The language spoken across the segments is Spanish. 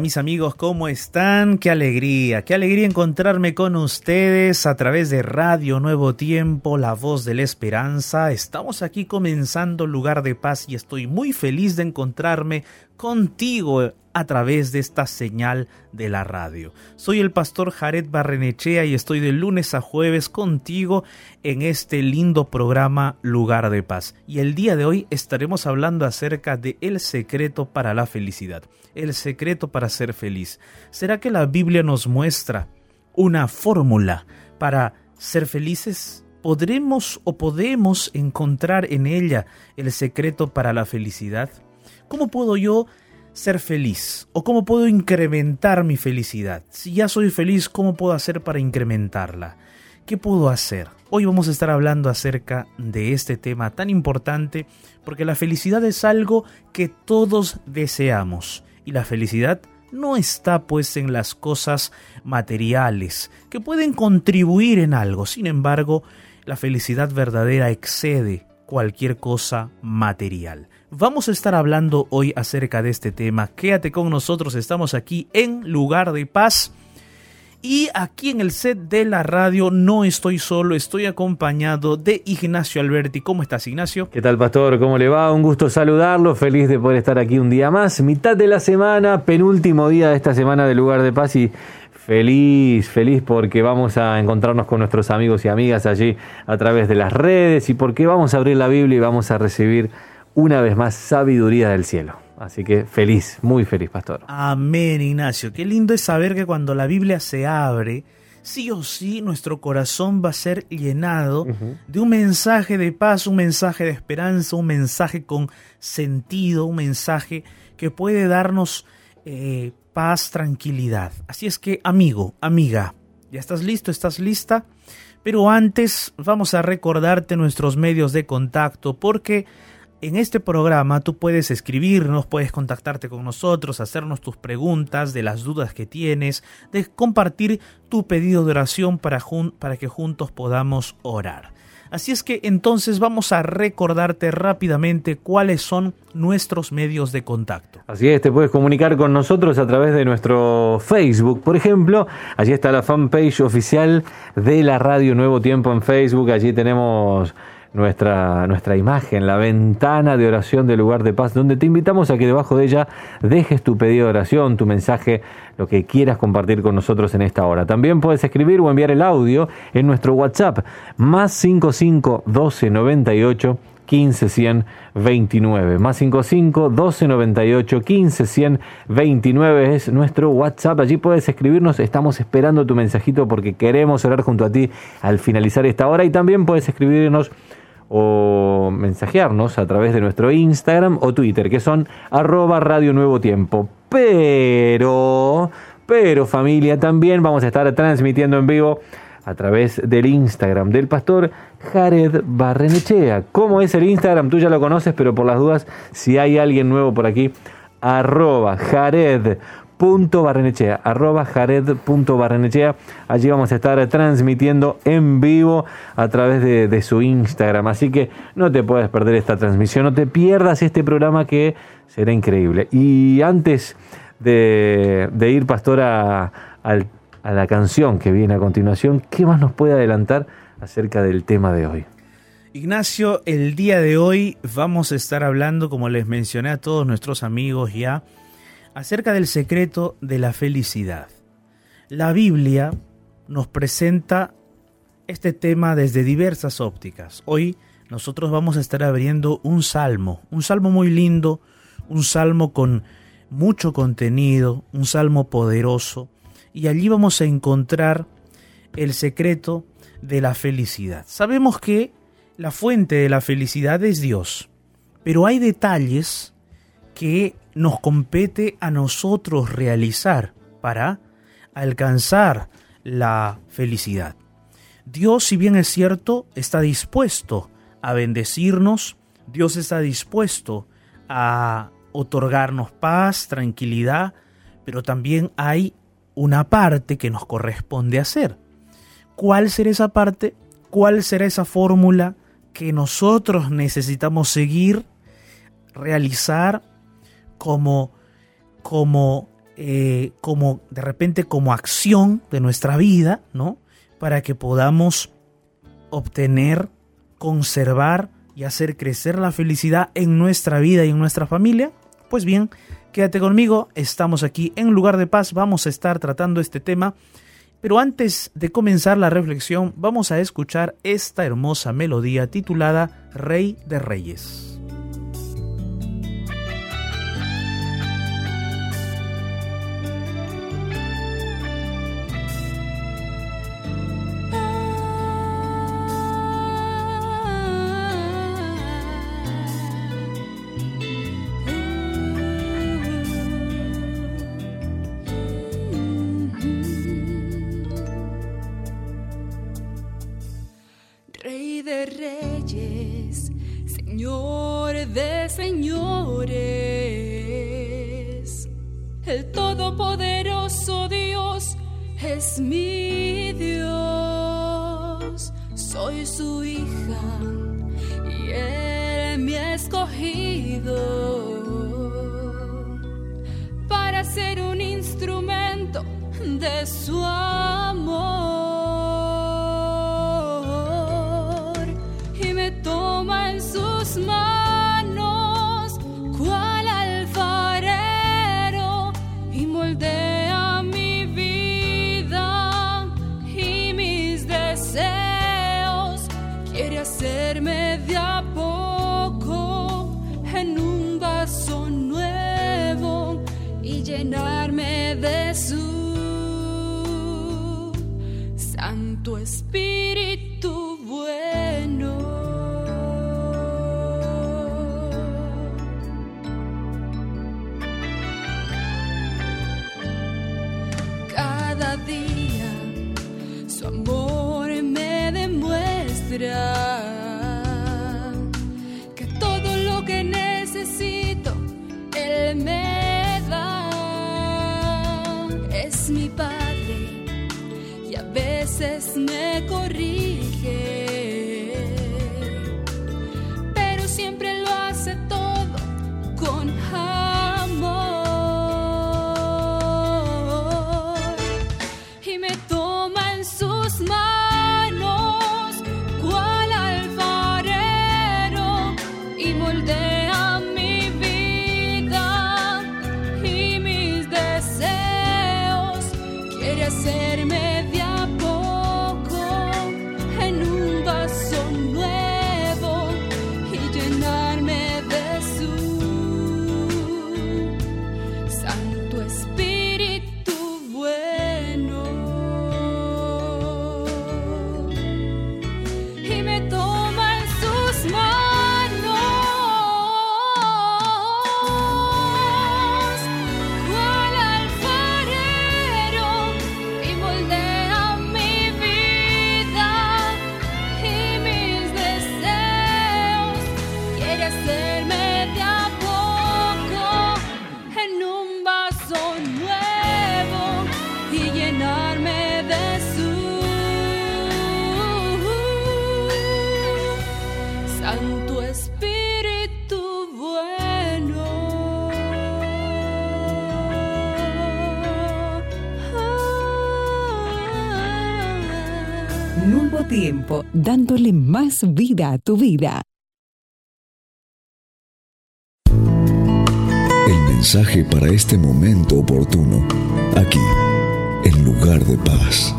Mis amigos, ¿cómo están? Qué alegría, qué alegría encontrarme con ustedes a través de Radio Nuevo Tiempo, la voz de la esperanza. Estamos aquí comenzando Lugar de Paz y estoy muy feliz de encontrarme contigo a través de esta señal de la radio. Soy el pastor Jared Barrenechea y estoy de lunes a jueves contigo en este lindo programa Lugar de Paz. Y el día de hoy estaremos hablando acerca de el secreto para la felicidad el secreto para ser feliz? ¿Será que la Biblia nos muestra una fórmula para ser felices? ¿Podremos o podemos encontrar en ella el secreto para la felicidad? ¿Cómo puedo yo ser feliz? ¿O cómo puedo incrementar mi felicidad? Si ya soy feliz, ¿cómo puedo hacer para incrementarla? ¿Qué puedo hacer? Hoy vamos a estar hablando acerca de este tema tan importante porque la felicidad es algo que todos deseamos y la felicidad no está pues en las cosas materiales, que pueden contribuir en algo. Sin embargo, la felicidad verdadera excede cualquier cosa material. Vamos a estar hablando hoy acerca de este tema. Quédate con nosotros, estamos aquí en lugar de paz y aquí en el set de la radio no estoy solo, estoy acompañado de Ignacio Alberti. ¿Cómo estás, Ignacio? ¿Qué tal, Pastor? ¿Cómo le va? Un gusto saludarlo, feliz de poder estar aquí un día más. Mitad de la semana, penúltimo día de esta semana de Lugar de Paz y feliz, feliz porque vamos a encontrarnos con nuestros amigos y amigas allí a través de las redes y porque vamos a abrir la Biblia y vamos a recibir una vez más sabiduría del cielo. Así que feliz, muy feliz, pastor. Amén, Ignacio. Qué lindo es saber que cuando la Biblia se abre, sí o sí nuestro corazón va a ser llenado de un mensaje de paz, un mensaje de esperanza, un mensaje con sentido, un mensaje que puede darnos eh, paz, tranquilidad. Así es que, amigo, amiga, ¿ya estás listo? ¿Estás lista? Pero antes vamos a recordarte nuestros medios de contacto porque en este programa tú puedes escribirnos, puedes contactarte con nosotros, hacernos tus preguntas de las dudas que tienes, de compartir tu pedido de oración para, para que juntos podamos orar. Así es que entonces vamos a recordarte rápidamente cuáles son nuestros medios de contacto. Así es, te puedes comunicar con nosotros a través de nuestro Facebook, por ejemplo. Allí está la fanpage oficial de la Radio Nuevo Tiempo en Facebook. Allí tenemos nuestra, nuestra imagen, la ventana de oración del lugar de paz, donde te invitamos a que debajo de ella dejes tu pedido de oración, tu mensaje, lo que quieras compartir con nosotros en esta hora. También puedes escribir o enviar el audio en nuestro WhatsApp, más 55 12 98 15 100 29. Más 55 12 98 15 100 29 es nuestro WhatsApp. Allí puedes escribirnos. Estamos esperando tu mensajito porque queremos orar junto a ti al finalizar esta hora. Y también puedes escribirnos o mensajearnos a través de nuestro Instagram o Twitter, que son arroba Radio Nuevo Tiempo. Pero, pero familia, también vamos a estar transmitiendo en vivo a través del Instagram del pastor Jared Barrenechea. ¿Cómo es el Instagram? Tú ya lo conoces, pero por las dudas, si hay alguien nuevo por aquí, arroba Jared barrenechea, arroba jared.barrenechea. Allí vamos a estar transmitiendo en vivo a través de, su Instagram. Así que no te puedes perder esta transmisión, no te pierdas este programa que será increíble. Y antes de, ir, pastor, a, a la canción que viene a continuación, ¿qué más nos puede adelantar acerca del tema de hoy? Ignacio, el día de hoy vamos a estar hablando, como les mencioné a todos nuestros amigos ya, acerca del secreto de la felicidad. La Biblia nos presenta este tema desde diversas ópticas. Hoy nosotros vamos a estar abriendo un salmo, un salmo muy lindo, un salmo con mucho contenido, un salmo poderoso, y allí vamos a encontrar el secreto de la felicidad. Sabemos que la fuente de la felicidad es Dios, pero hay detalles que nos compete a nosotros realizar para alcanzar la felicidad. Dios, si bien es cierto, está dispuesto a bendecirnos, Dios está dispuesto a otorgarnos paz, tranquilidad, pero también hay una parte que nos corresponde hacer. ¿Cuál será esa parte? ¿Cuál será esa fórmula que nosotros necesitamos seguir, realizar como, como, eh, como de repente como acción de nuestra vida, ¿no? Para que podamos obtener, conservar y hacer crecer la felicidad en nuestra vida y en nuestra familia. Pues bien, quédate conmigo, estamos aquí en lugar de paz, vamos a estar tratando este tema. Pero antes de comenzar la reflexión, vamos a escuchar esta hermosa melodía titulada Rey de Reyes. mi Dios, soy su hija y Él me ha escogido para ser un instrumento de su amor. mi padre y a veces me corrí. Dándole más vida a tu vida. El mensaje para este momento oportuno, aquí, en lugar de paz.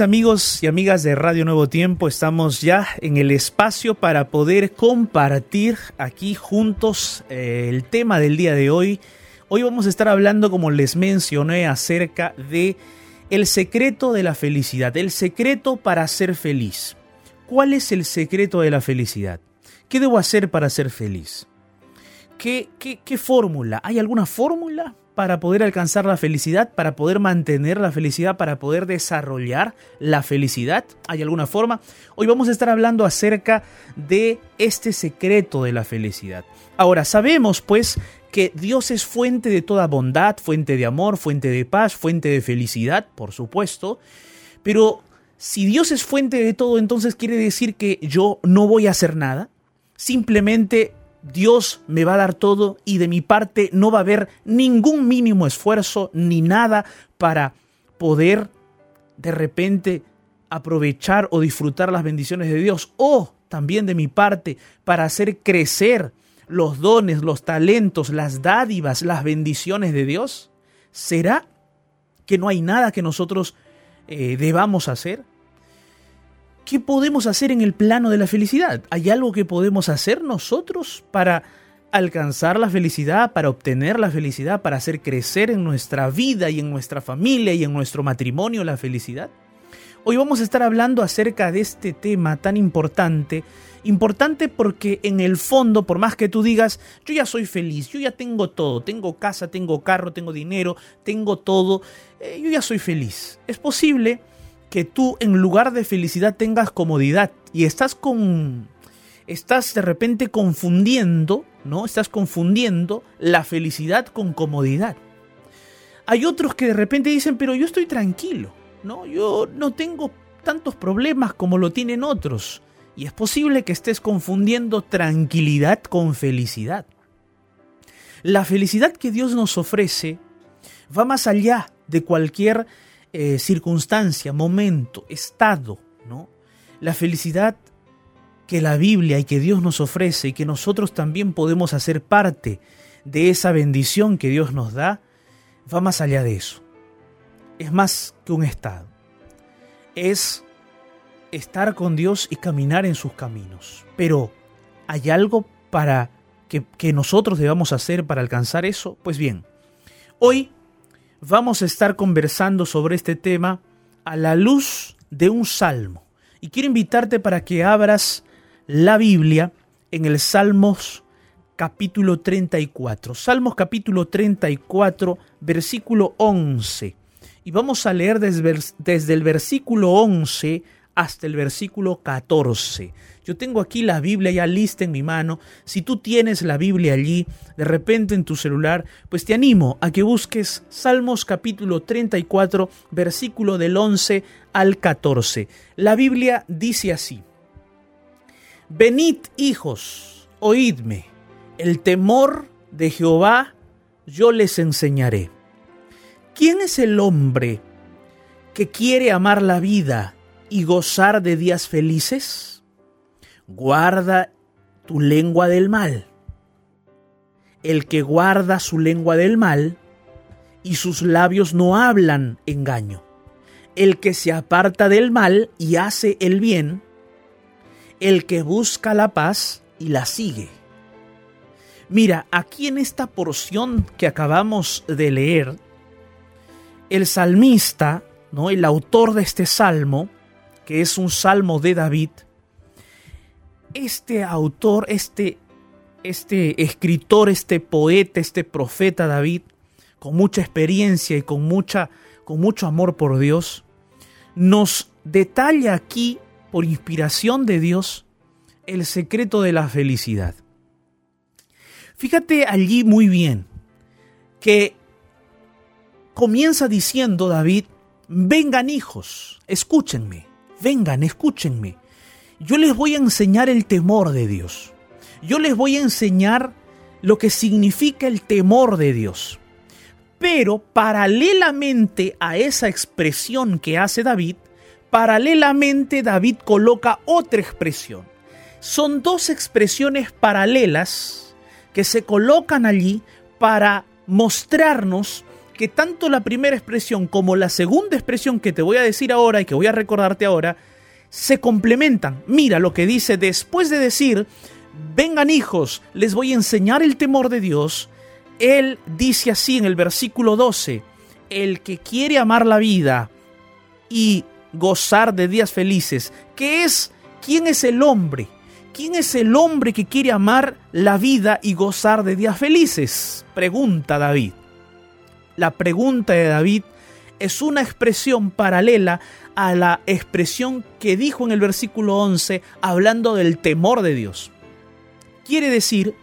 Amigos y amigas de Radio Nuevo Tiempo, estamos ya en el espacio para poder compartir aquí juntos eh, el tema del día de hoy. Hoy vamos a estar hablando, como les mencioné, acerca de el secreto de la felicidad, el secreto para ser feliz. ¿Cuál es el secreto de la felicidad? ¿Qué debo hacer para ser feliz? ¿Qué, fórmula? ¿Hay alguna fórmula? para poder alcanzar la felicidad, para poder mantener la felicidad, para poder desarrollar la felicidad? ¿Hay alguna forma? Hoy vamos a estar hablando acerca de este secreto de la felicidad. Ahora, sabemos pues que Dios es fuente de toda bondad, fuente de amor, fuente de paz, fuente de felicidad, por supuesto, pero si Dios es fuente de todo, entonces quiere decir que yo no voy a hacer nada. Simplemente Dios me va a dar todo y de mi parte no va a haber ningún mínimo esfuerzo ni nada para poder de repente aprovechar o disfrutar las bendiciones de Dios o también de mi parte para hacer crecer los dones, los talentos, las dádivas, las bendiciones de Dios? ¿Será que no hay nada que nosotros eh, debamos hacer? ¿Qué podemos hacer en el plano de la felicidad? ¿Hay algo que podemos hacer nosotros para alcanzar la felicidad, para obtener la felicidad, para hacer crecer en nuestra vida y en nuestra familia y en nuestro matrimonio la felicidad? Hoy vamos a estar hablando acerca de este tema tan importante, importante porque en el fondo, por más que tú digas, yo ya soy feliz, yo ya tengo todo, tengo casa, tengo carro, tengo dinero, tengo todo, eh, yo ya soy feliz. Es posible que tú en lugar de felicidad tengas comodidad y estás con estás de repente confundiendo, ¿no? Estás confundiendo la felicidad con comodidad. Hay otros que de repente dicen, "Pero yo estoy tranquilo, ¿no? Yo no tengo tantos problemas como lo tienen otros." Y es posible que estés confundiendo tranquilidad con felicidad. La felicidad que Dios nos ofrece va más allá de cualquier eh, circunstancia, momento, estado, ¿no? La felicidad que la Biblia y que Dios nos ofrece y que nosotros también podemos hacer parte de esa bendición que Dios nos da, va más allá de eso. Es más que un estado. Es estar con Dios y caminar en sus caminos. Pero, ¿hay algo para que, que nosotros debamos hacer para alcanzar eso? Pues bien, hoy vamos a estar conversando sobre este tema a la luz de un salmo. Y quiero invitarte para que abras la Biblia en el Salmos capítulo 34. Salmos capítulo 34, versículo 11. Y vamos a leer desde, desde el versículo 11 hasta el versículo 14. Yo tengo aquí la Biblia ya lista en mi mano. Si tú tienes la Biblia allí, de repente en tu celular, pues te animo a que busques Salmos capítulo 34, versículo del 11 al 14. La Biblia dice así. Venid hijos, oídme, el temor de Jehová yo les enseñaré. ¿Quién es el hombre que quiere amar la vida y gozar de días felices? guarda tu lengua del mal. El que guarda su lengua del mal y sus labios no hablan engaño. El que se aparta del mal y hace el bien. El que busca la paz y la sigue. Mira, aquí en esta porción que acabamos de leer, el salmista, ¿no? el autor de este salmo, que es un salmo de David, este autor, este, este escritor, este poeta, este profeta David, con mucha experiencia y con, mucha, con mucho amor por Dios, nos detalla aquí, por inspiración de Dios, el secreto de la felicidad. Fíjate allí muy bien que comienza diciendo David, vengan hijos, escúchenme, vengan, escúchenme yo les voy a enseñar el temor de Dios. Yo les voy a enseñar lo que significa el temor de Dios. Pero paralelamente a esa expresión que hace David, paralelamente David coloca otra expresión. Son dos expresiones paralelas que se colocan allí para mostrarnos que tanto la primera expresión como la segunda expresión que te voy a decir ahora y que voy a recordarte ahora, se complementan. Mira lo que dice después de decir, vengan hijos, les voy a enseñar el temor de Dios. Él dice así en el versículo 12, el que quiere amar la vida y gozar de días felices, ¿qué es? ¿Quién es el hombre? ¿Quién es el hombre que quiere amar la vida y gozar de días felices? Pregunta David. La pregunta de David es una expresión paralela a la expresión que dijo en el versículo 11 hablando del temor de Dios. Quiere decir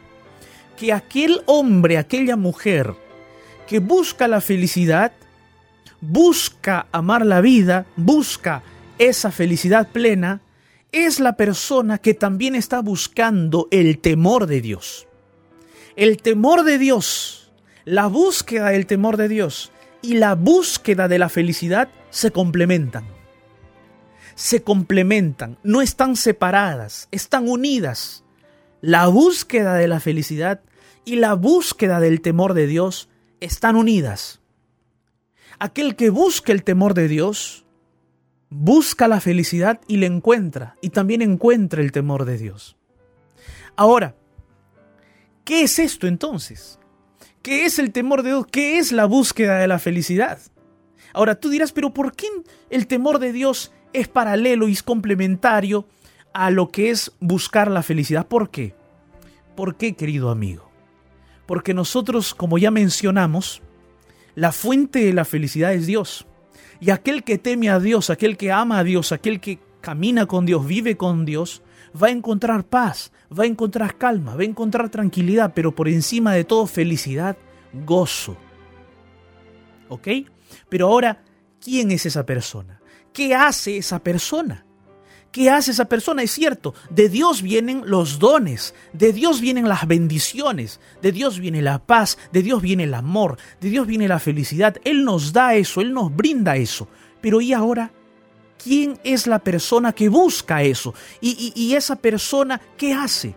que aquel hombre, aquella mujer que busca la felicidad, busca amar la vida, busca esa felicidad plena, es la persona que también está buscando el temor de Dios. El temor de Dios, la búsqueda del temor de Dios y la búsqueda de la felicidad se complementan. Se complementan, no están separadas, están unidas. La búsqueda de la felicidad y la búsqueda del temor de Dios están unidas. Aquel que busca el temor de Dios, busca la felicidad y la encuentra, y también encuentra el temor de Dios. Ahora, ¿qué es esto entonces? ¿Qué es el temor de Dios? ¿Qué es la búsqueda de la felicidad? Ahora tú dirás, pero ¿por qué el temor de Dios es paralelo y es complementario a lo que es buscar la felicidad? ¿Por qué? ¿Por qué, querido amigo? Porque nosotros, como ya mencionamos, la fuente de la felicidad es Dios. Y aquel que teme a Dios, aquel que ama a Dios, aquel que camina con Dios, vive con Dios, va a encontrar paz, va a encontrar calma, va a encontrar tranquilidad, pero por encima de todo felicidad, gozo. ¿Ok? Pero ahora, ¿quién es esa persona? ¿Qué hace esa persona? ¿Qué hace esa persona? Es cierto, de Dios vienen los dones, de Dios vienen las bendiciones, de Dios viene la paz, de Dios viene el amor, de Dios viene la felicidad. Él nos da eso, Él nos brinda eso. Pero ¿y ahora? Quién es la persona que busca eso y, esa persona qué hace.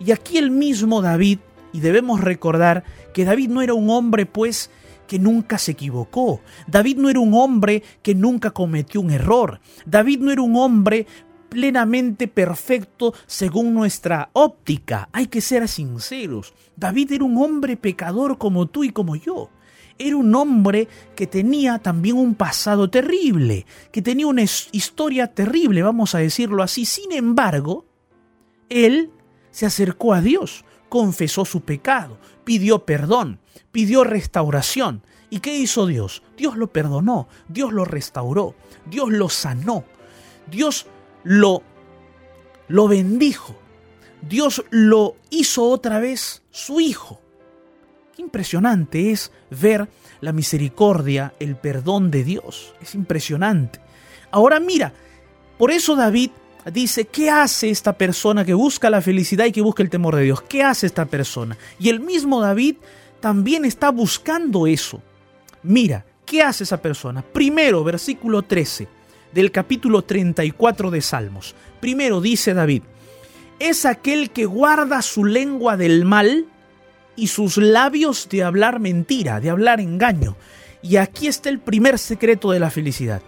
Y aquí el mismo David, y debemos recordar que David no era un hombre pues que nunca se equivocó. David no era un hombre que nunca cometió un error. David no era un hombre plenamente perfecto según nuestra óptica. Hay que ser sinceros. David era un hombre pecador como tú y como yo era un hombre que tenía también un pasado terrible, que tenía una historia terrible, vamos a decirlo así. Sin embargo, él se acercó a Dios, confesó su pecado, pidió perdón, pidió restauración. ¿Y qué hizo Dios? Dios lo perdonó, Dios lo restauró, Dios lo sanó, Dios lo, lo bendijo, Dios lo hizo otra vez su hijo. Qué impresionante es ver la misericordia, el perdón de Dios. Es impresionante. Ahora mira, por eso David dice, ¿qué hace esta persona que busca la felicidad y que busca el temor de Dios? ¿Qué hace esta persona? Y el mismo David también está buscando eso. Mira, ¿qué hace esa persona? Primero, versículo 13 del capítulo 34 de Salmos. Primero dice David, es aquel que guarda su lengua del mal y sus labios de hablar mentira, de hablar engaño. Y aquí está el primer secreto de la felicidad.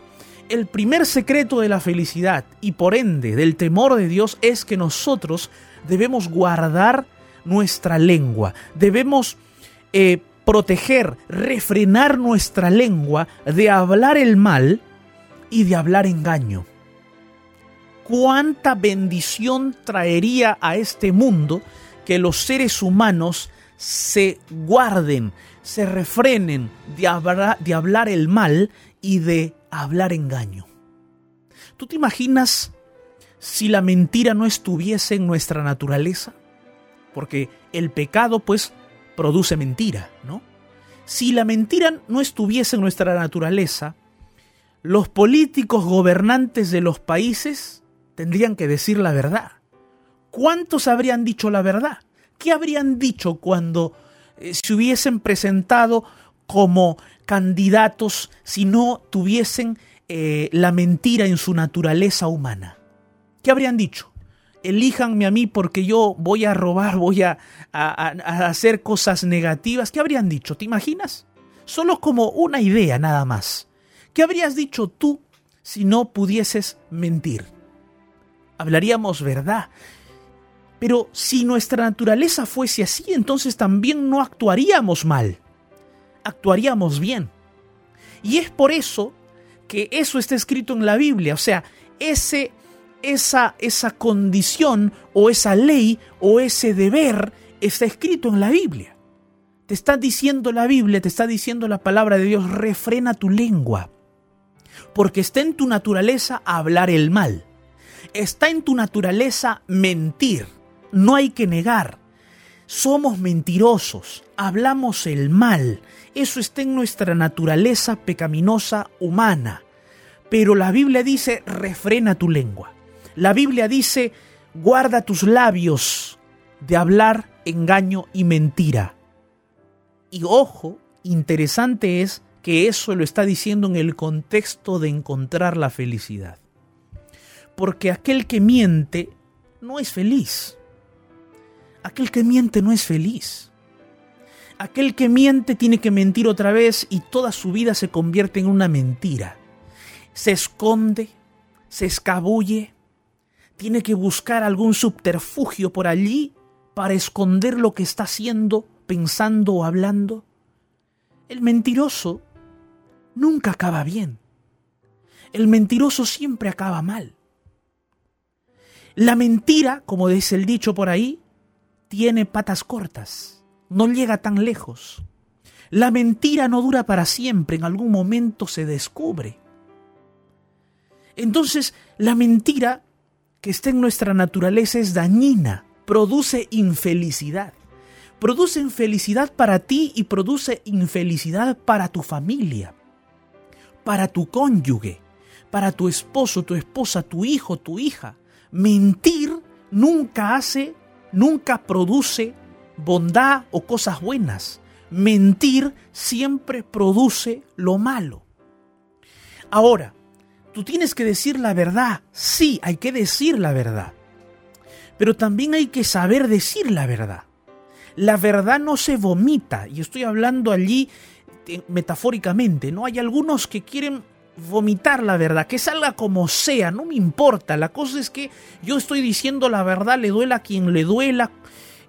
El primer secreto de la felicidad y por ende del temor de Dios es que nosotros debemos guardar nuestra lengua, debemos eh, proteger, refrenar nuestra lengua de hablar el mal y de hablar engaño. ¿Cuánta bendición traería a este mundo que los seres humanos se guarden, se refrenen de hablar, el mal y de hablar engaño. ¿Tú te imaginas si la mentira no estuviese en nuestra naturaleza? Porque el pecado pues produce mentira, ¿no? Si la mentira no estuviese en nuestra naturaleza, los políticos gobernantes de los países tendrían que decir la verdad. ¿Cuántos habrían dicho la verdad? ¿Qué habrían dicho cuando eh, se hubiesen presentado como candidatos si no tuviesen eh, la mentira en su naturaleza humana? ¿Qué habrían dicho? Elíjanme a mí porque yo voy a robar, voy a, a hacer cosas negativas. ¿Qué habrían dicho? ¿Te imaginas? solo como una idea nada más. ¿Qué habrías dicho tú si no pudieses mentir? Hablaríamos verdad. Pero si nuestra naturaleza fuese así, entonces también no actuaríamos mal. Actuaríamos bien. Y es por eso que eso está escrito en la Biblia. O sea, ese, esa, esa condición o esa ley o ese deber está escrito en la Biblia. Te está diciendo la Biblia, te está diciendo la palabra de Dios, refrena tu lengua. Porque está en tu naturaleza hablar el mal. Está en tu naturaleza mentir. No hay que negar. Somos mentirosos, hablamos el mal. Eso está en nuestra naturaleza pecaminosa humana. Pero la Biblia dice, refrena tu lengua. La Biblia dice, guarda tus labios de hablar engaño y mentira. Y ojo, interesante es que eso lo está diciendo en el contexto de encontrar la felicidad. Porque aquel que miente no es feliz. Aquel que miente no es feliz. Aquel que miente tiene que mentir otra vez y toda su vida se convierte en una mentira. Se esconde, se escabulle, tiene que buscar algún subterfugio por allí para esconder lo que está haciendo, pensando o hablando. El mentiroso nunca acaba bien. El mentiroso siempre acaba mal. La mentira, como dice el dicho por ahí, tiene patas cortas, no llega tan lejos. La mentira no dura para siempre, en algún momento se descubre. Entonces, la mentira que está en nuestra naturaleza es dañina, produce infelicidad. Produce infelicidad para ti y produce infelicidad para tu familia, para tu cónyuge, para tu esposo, tu esposa, tu hijo, tu hija. Mentir nunca hace, nunca produce bondad o cosas buenas. Mentir siempre produce lo malo. Ahora, tú tienes que decir la verdad. Sí, hay que decir la verdad. Pero también hay que saber decir la verdad. La verdad no se vomita, y estoy hablando allí eh, metafóricamente, ¿no? Hay algunos que quieren vomitar la verdad, que salga como sea, no me importa. La cosa es que yo estoy diciendo la verdad, le duela a quien le duela,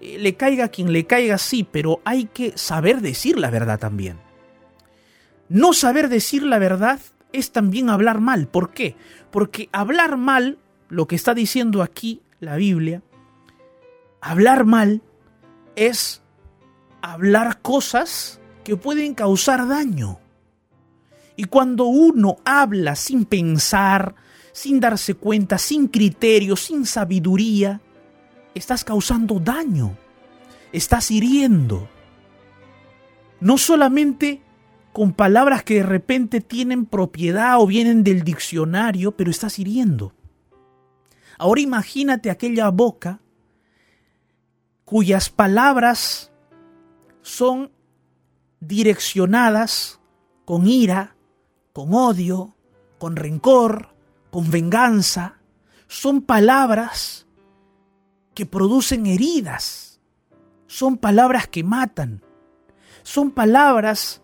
eh, le caiga a quien le caiga, sí, pero hay que saber decir la verdad también. No saber decir la verdad es también hablar mal. ¿Por qué? Porque hablar mal, lo que está diciendo aquí la Biblia, hablar mal es hablar cosas que pueden causar daño. Y cuando uno habla sin pensar, sin darse cuenta, sin criterio, sin sabiduría, estás causando daño, estás hiriendo. No solamente con palabras que de repente tienen propiedad o vienen del diccionario, pero estás hiriendo. Ahora imagínate aquella boca cuyas palabras son direccionadas con ira, con odio, con rencor, con venganza. Son palabras que producen heridas. Son palabras que matan. Son palabras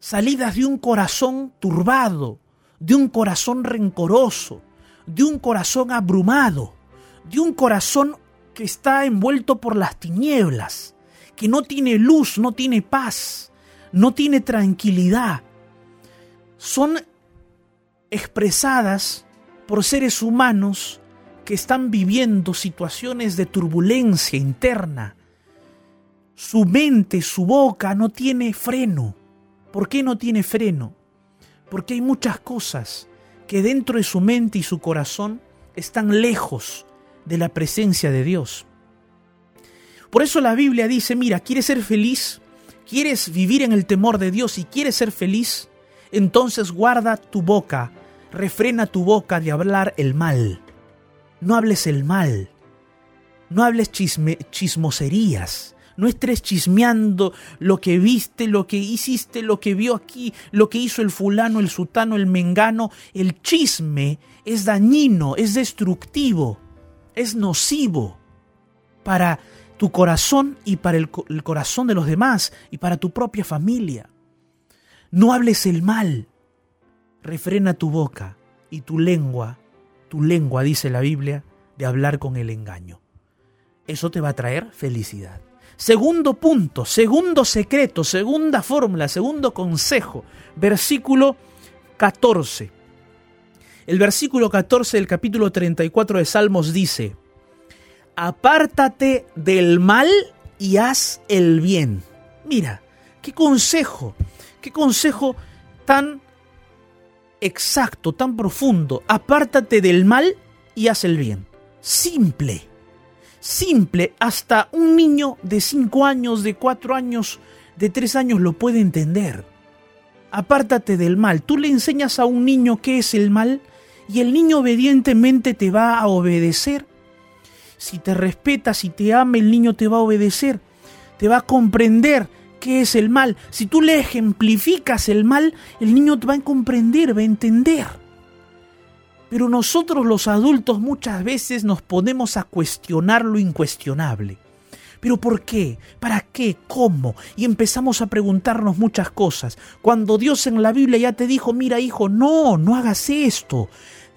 salidas de un corazón turbado, de un corazón rencoroso, de un corazón abrumado, de un corazón que está envuelto por las tinieblas, que no tiene luz, no tiene paz, no tiene tranquilidad. Son expresadas por seres humanos que están viviendo situaciones de turbulencia interna. Su mente, su boca no tiene freno. ¿Por qué no tiene freno? Porque hay muchas cosas que dentro de su mente y su corazón están lejos de la presencia de Dios. Por eso la Biblia dice, mira, ¿quieres ser feliz? ¿Quieres vivir en el temor de Dios y quieres ser feliz? Entonces guarda tu boca, refrena tu boca de hablar el mal. No hables el mal, no hables chismoserías, no estés chismeando lo que viste, lo que hiciste, lo que vio aquí, lo que hizo el fulano, el sutano, el mengano. El chisme es dañino, es destructivo, es nocivo para tu corazón y para el corazón de los demás y para tu propia familia. No hables el mal. Refrena tu boca y tu lengua, tu lengua, dice la Biblia, de hablar con el engaño. Eso te va a traer felicidad. Segundo punto, segundo secreto, segunda fórmula, segundo consejo, versículo 14. El versículo 14 del capítulo 34 de Salmos dice, apártate del mal y haz el bien. Mira, qué consejo, qué consejo tan exacto, tan profundo. Apártate del mal y haz el bien. Simple, simple. Hasta un niño de 5 años, de 4 años, de 3 años lo puede entender. Apártate del mal. Tú le enseñas a un niño qué es el mal y el niño obedientemente te va a obedecer si te respeta, si te ama, el niño te va a obedecer, te va a comprender qué es el mal. Si tú le ejemplificas el mal, el niño te va a comprender, va a entender. Pero nosotros los adultos muchas veces nos ponemos a cuestionar lo incuestionable. ¿Pero por qué? ¿Para qué? ¿Cómo? Y empezamos a preguntarnos muchas cosas. Cuando Dios en la Biblia ya te dijo, mira hijo, no, no hagas esto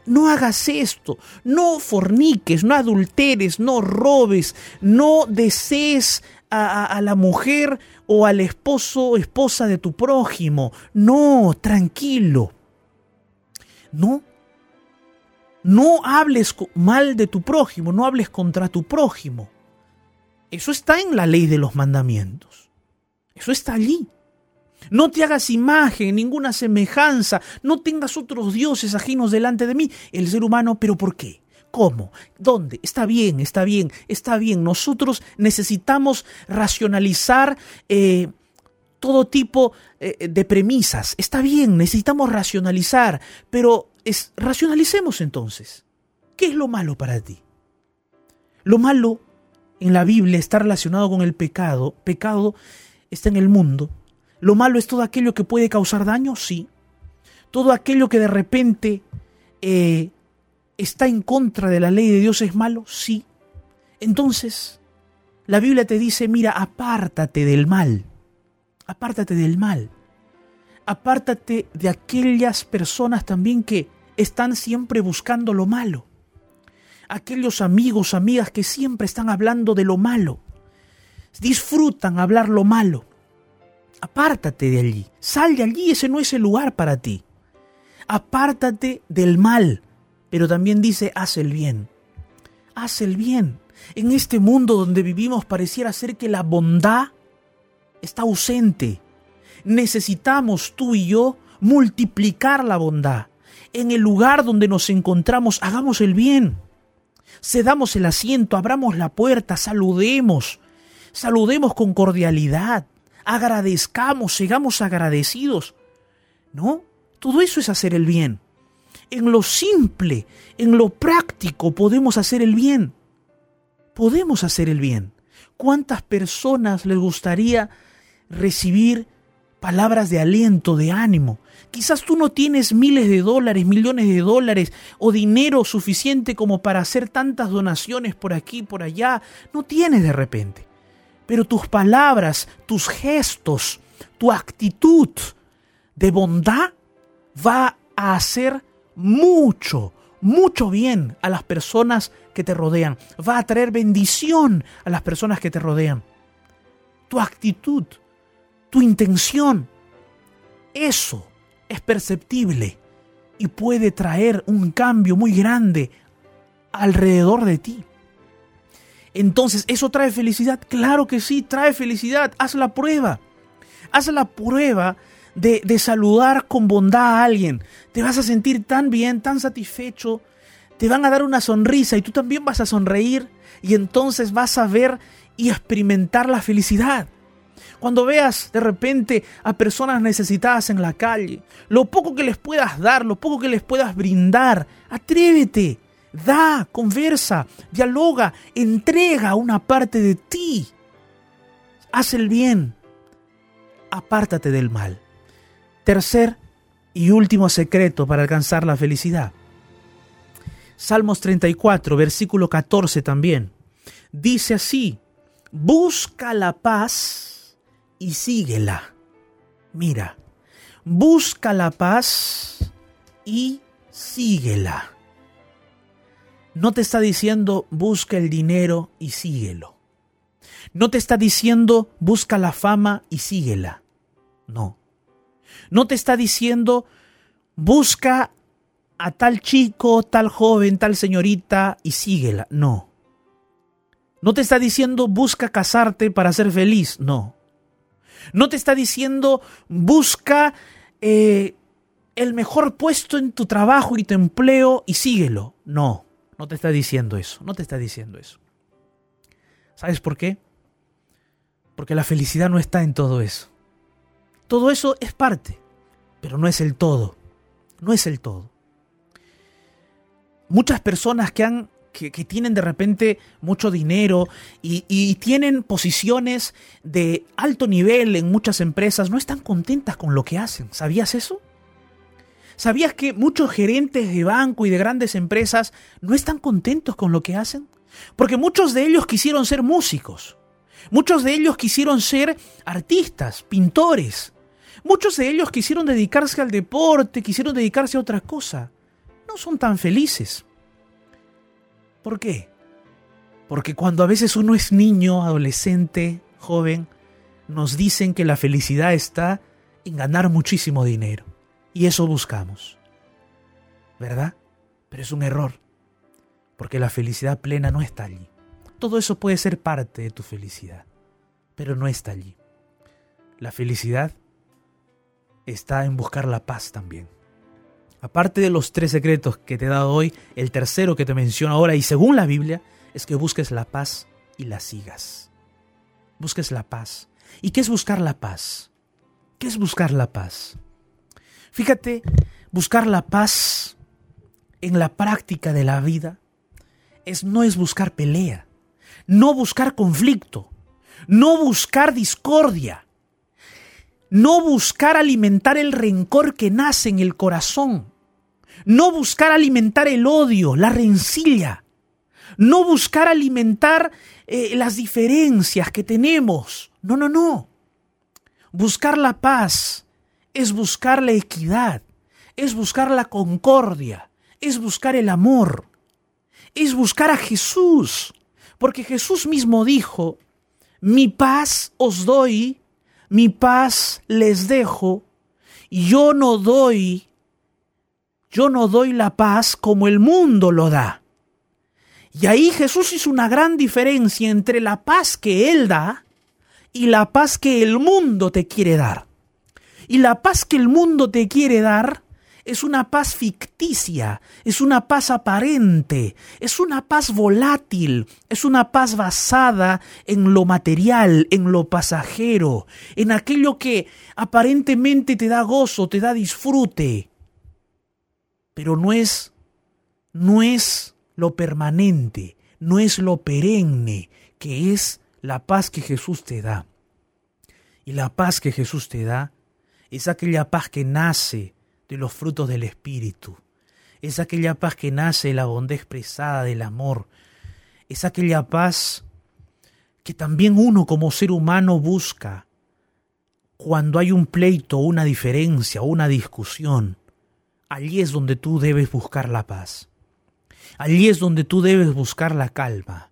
no hagas esto, no forniques, no adulteres, no robes, no desees a, la mujer o al esposo o esposa de tu prójimo. No, tranquilo. No. No hables mal de tu prójimo, no hables contra tu prójimo. Eso está en la ley de los mandamientos. Eso está allí. No te hagas imagen, ninguna semejanza, no tengas otros dioses ajenos delante de mí. El ser humano, pero ¿por qué? ¿Cómo? ¿Dónde? Está bien, está bien, está bien. Nosotros necesitamos racionalizar eh, todo tipo eh, de premisas. Está bien, necesitamos racionalizar, pero es, racionalicemos entonces. ¿Qué es lo malo para ti? Lo malo en la Biblia está relacionado con el pecado. Pecado está en el mundo, ¿Lo malo es todo aquello que puede causar daño? Sí. ¿Todo aquello que de repente eh, está en contra de la ley de Dios es malo? Sí. Entonces, la Biblia te dice, mira, apártate del mal. Apártate del mal. Apártate de aquellas personas también que están siempre buscando lo malo. Aquellos amigos, amigas que siempre están hablando de lo malo. Disfrutan hablar lo malo. Apártate de allí. Sal de allí, ese no es el lugar para ti. Apártate del mal. Pero también dice, haz el bien. Haz el bien. En este mundo donde vivimos pareciera ser que la bondad está ausente. Necesitamos tú y yo multiplicar la bondad. En el lugar donde nos encontramos, hagamos el bien. Cedamos el asiento, abramos la puerta, saludemos. Saludemos con cordialidad agradezcamos, sigamos agradecidos. No, todo eso es hacer el bien. En lo simple, en lo práctico podemos hacer el bien. Podemos hacer el bien. ¿Cuántas personas les gustaría recibir palabras de aliento, de ánimo? Quizás tú no tienes miles de dólares, millones de dólares o dinero suficiente como para hacer tantas donaciones por aquí, por allá. No tienes de repente. Pero tus palabras, tus gestos, tu actitud de bondad va a hacer mucho, mucho bien a las personas que te rodean. Va a traer bendición a las personas que te rodean. Tu actitud, tu intención, eso es perceptible y puede traer un cambio muy grande alrededor de ti. Entonces, ¿eso trae felicidad? Claro que sí, trae felicidad. Haz la prueba. Haz la prueba de, de, saludar con bondad a alguien. Te vas a sentir tan bien, tan satisfecho. Te van a dar una sonrisa y tú también vas a sonreír. Y entonces vas a ver y experimentar la felicidad. Cuando veas de repente a personas necesitadas en la calle, lo poco que les puedas dar, lo poco que les puedas brindar, atrévete da, conversa, dialoga, entrega una parte de ti. Haz el bien, apártate del mal. Tercer y último secreto para alcanzar la felicidad. Salmos 34, versículo 14 también. Dice así, busca la paz y síguela. Mira, busca la paz y síguela. No te está diciendo busca el dinero y síguelo. No te está diciendo busca la fama y síguela. No. No te está diciendo busca a tal chico, tal joven, tal señorita y síguela. No. No te está diciendo busca casarte para ser feliz. No. No te está diciendo busca eh, el mejor puesto en tu trabajo y tu empleo y síguelo. No. No te está diciendo eso. No te está diciendo eso. ¿Sabes por qué? Porque la felicidad no está en todo eso. Todo eso es parte, pero no es el todo. No es el todo. Muchas personas que han que, tienen de repente mucho dinero y, y, tienen posiciones de alto nivel en muchas empresas no están contentas con lo que hacen. ¿Sabías eso? ¿Sabías que muchos gerentes de banco y de grandes empresas no están contentos con lo que hacen? Porque muchos de ellos quisieron ser músicos. Muchos de ellos quisieron ser artistas, pintores. Muchos de ellos quisieron dedicarse al deporte, quisieron dedicarse a otra cosa. No son tan felices. ¿Por qué? Porque cuando a veces uno es niño, adolescente, joven, nos dicen que la felicidad está en ganar muchísimo dinero. Y eso buscamos. ¿Verdad? Pero es un error. Porque la felicidad plena no está allí. Todo eso puede ser parte de tu felicidad, pero no está allí. La felicidad está en buscar la paz también. Aparte de los tres secretos que te he dado hoy, el tercero que te menciono ahora y según la Biblia es que busques la paz y la sigas. Busques la paz. ¿Y qué es buscar la paz? ¿Qué es buscar la paz? Fíjate, buscar la paz en la práctica de la vida es no es buscar pelea, no buscar conflicto, no buscar discordia, no buscar alimentar el rencor que nace en el corazón, no buscar alimentar el odio, la rencilla, no buscar alimentar eh, las diferencias que tenemos. No, no, no. Buscar la paz es buscar la equidad, es buscar la concordia, es buscar el amor, es buscar a Jesús. Porque Jesús mismo dijo, mi paz os doy, mi paz les dejo, y yo no doy, yo no doy la paz como el mundo lo da. Y ahí Jesús hizo una gran diferencia entre la paz que Él da y la paz que el mundo te quiere dar. Y la paz que el mundo te quiere dar es una paz ficticia, es una paz aparente, es una paz volátil, es una paz basada en lo material, en lo pasajero, en aquello que aparentemente te da gozo, te da disfrute, pero no es no es lo permanente, no es lo perenne, que es la paz que Jesús te da. Y la paz que Jesús te da es aquella paz que nace de los frutos del Espíritu. Es aquella paz que nace de la bondad expresada del amor. Es aquella paz que también uno como ser humano busca cuando hay un pleito, una diferencia una discusión. Allí es donde tú debes buscar la paz. Allí es donde tú debes buscar la calma,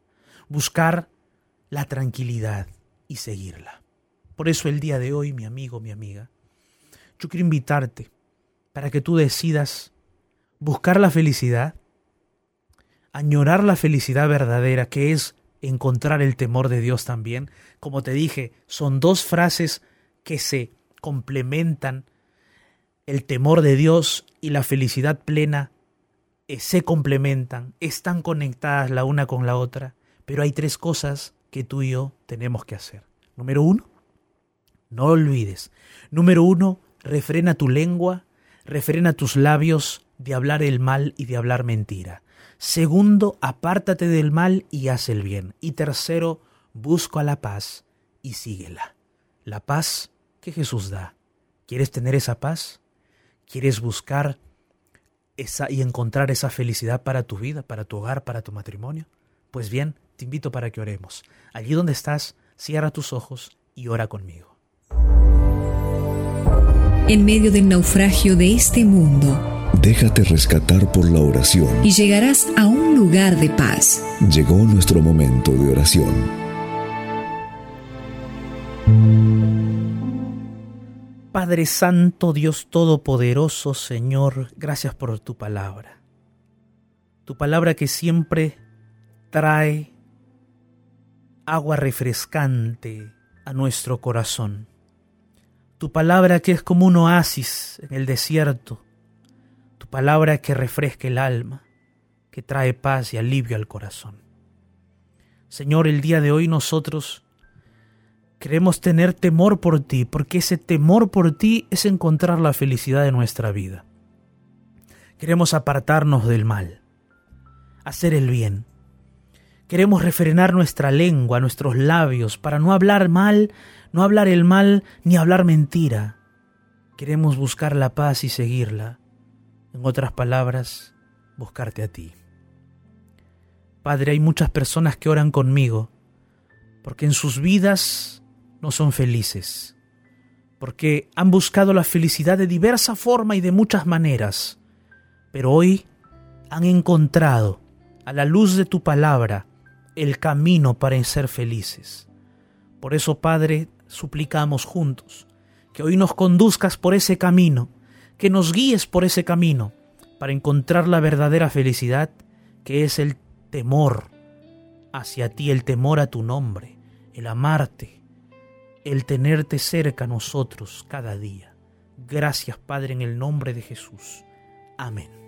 buscar la tranquilidad y seguirla. Por eso el día de hoy, mi amigo, mi amiga, yo quiero invitarte para que tú decidas buscar la felicidad, añorar la felicidad verdadera, que es encontrar el temor de Dios también. Como te dije, son dos frases que se complementan. El temor de Dios y la felicidad plena eh, se complementan, están conectadas la una con la otra, pero hay tres cosas que tú y yo tenemos que hacer. Número uno, no olvides. Número uno, refrena tu lengua refrena tus labios de hablar el mal y de hablar mentira. Segundo, apártate del mal y haz el bien. Y tercero, busca la paz y síguela. La paz que Jesús da. ¿Quieres tener esa paz? ¿Quieres buscar esa y encontrar esa felicidad para tu vida, para tu hogar, para tu matrimonio? Pues bien, te invito para que oremos. Allí donde estás, cierra tus ojos y ora conmigo. En medio del naufragio de este mundo. Déjate rescatar por la oración. Y llegarás a un lugar de paz. Llegó nuestro momento de oración. Padre Santo, Dios Todopoderoso, Señor, gracias por tu palabra. Tu palabra que siempre trae agua refrescante a nuestro corazón. Tu palabra que es como un oasis en el desierto. Tu palabra que refresca el alma, que trae paz y alivio al corazón. Señor, el día de hoy nosotros queremos tener temor por ti, porque ese temor por ti es encontrar la felicidad de nuestra vida. Queremos apartarnos del mal, hacer el bien, Queremos refrenar nuestra lengua, nuestros labios, para no hablar mal, no hablar el mal ni hablar mentira. Queremos buscar la paz y seguirla. En otras palabras, buscarte a ti. Padre, hay muchas personas que oran conmigo porque en sus vidas no son felices, porque han buscado la felicidad de diversa forma y de muchas maneras, pero hoy han encontrado, a la luz de tu palabra, el camino para ser felices. Por eso, Padre, suplicamos juntos que hoy nos conduzcas por ese camino, que nos guíes por ese camino, para encontrar la verdadera felicidad, que es el temor hacia ti, el temor a tu nombre, el amarte, el tenerte cerca a nosotros cada día. Gracias, Padre, en el nombre de Jesús. Amén.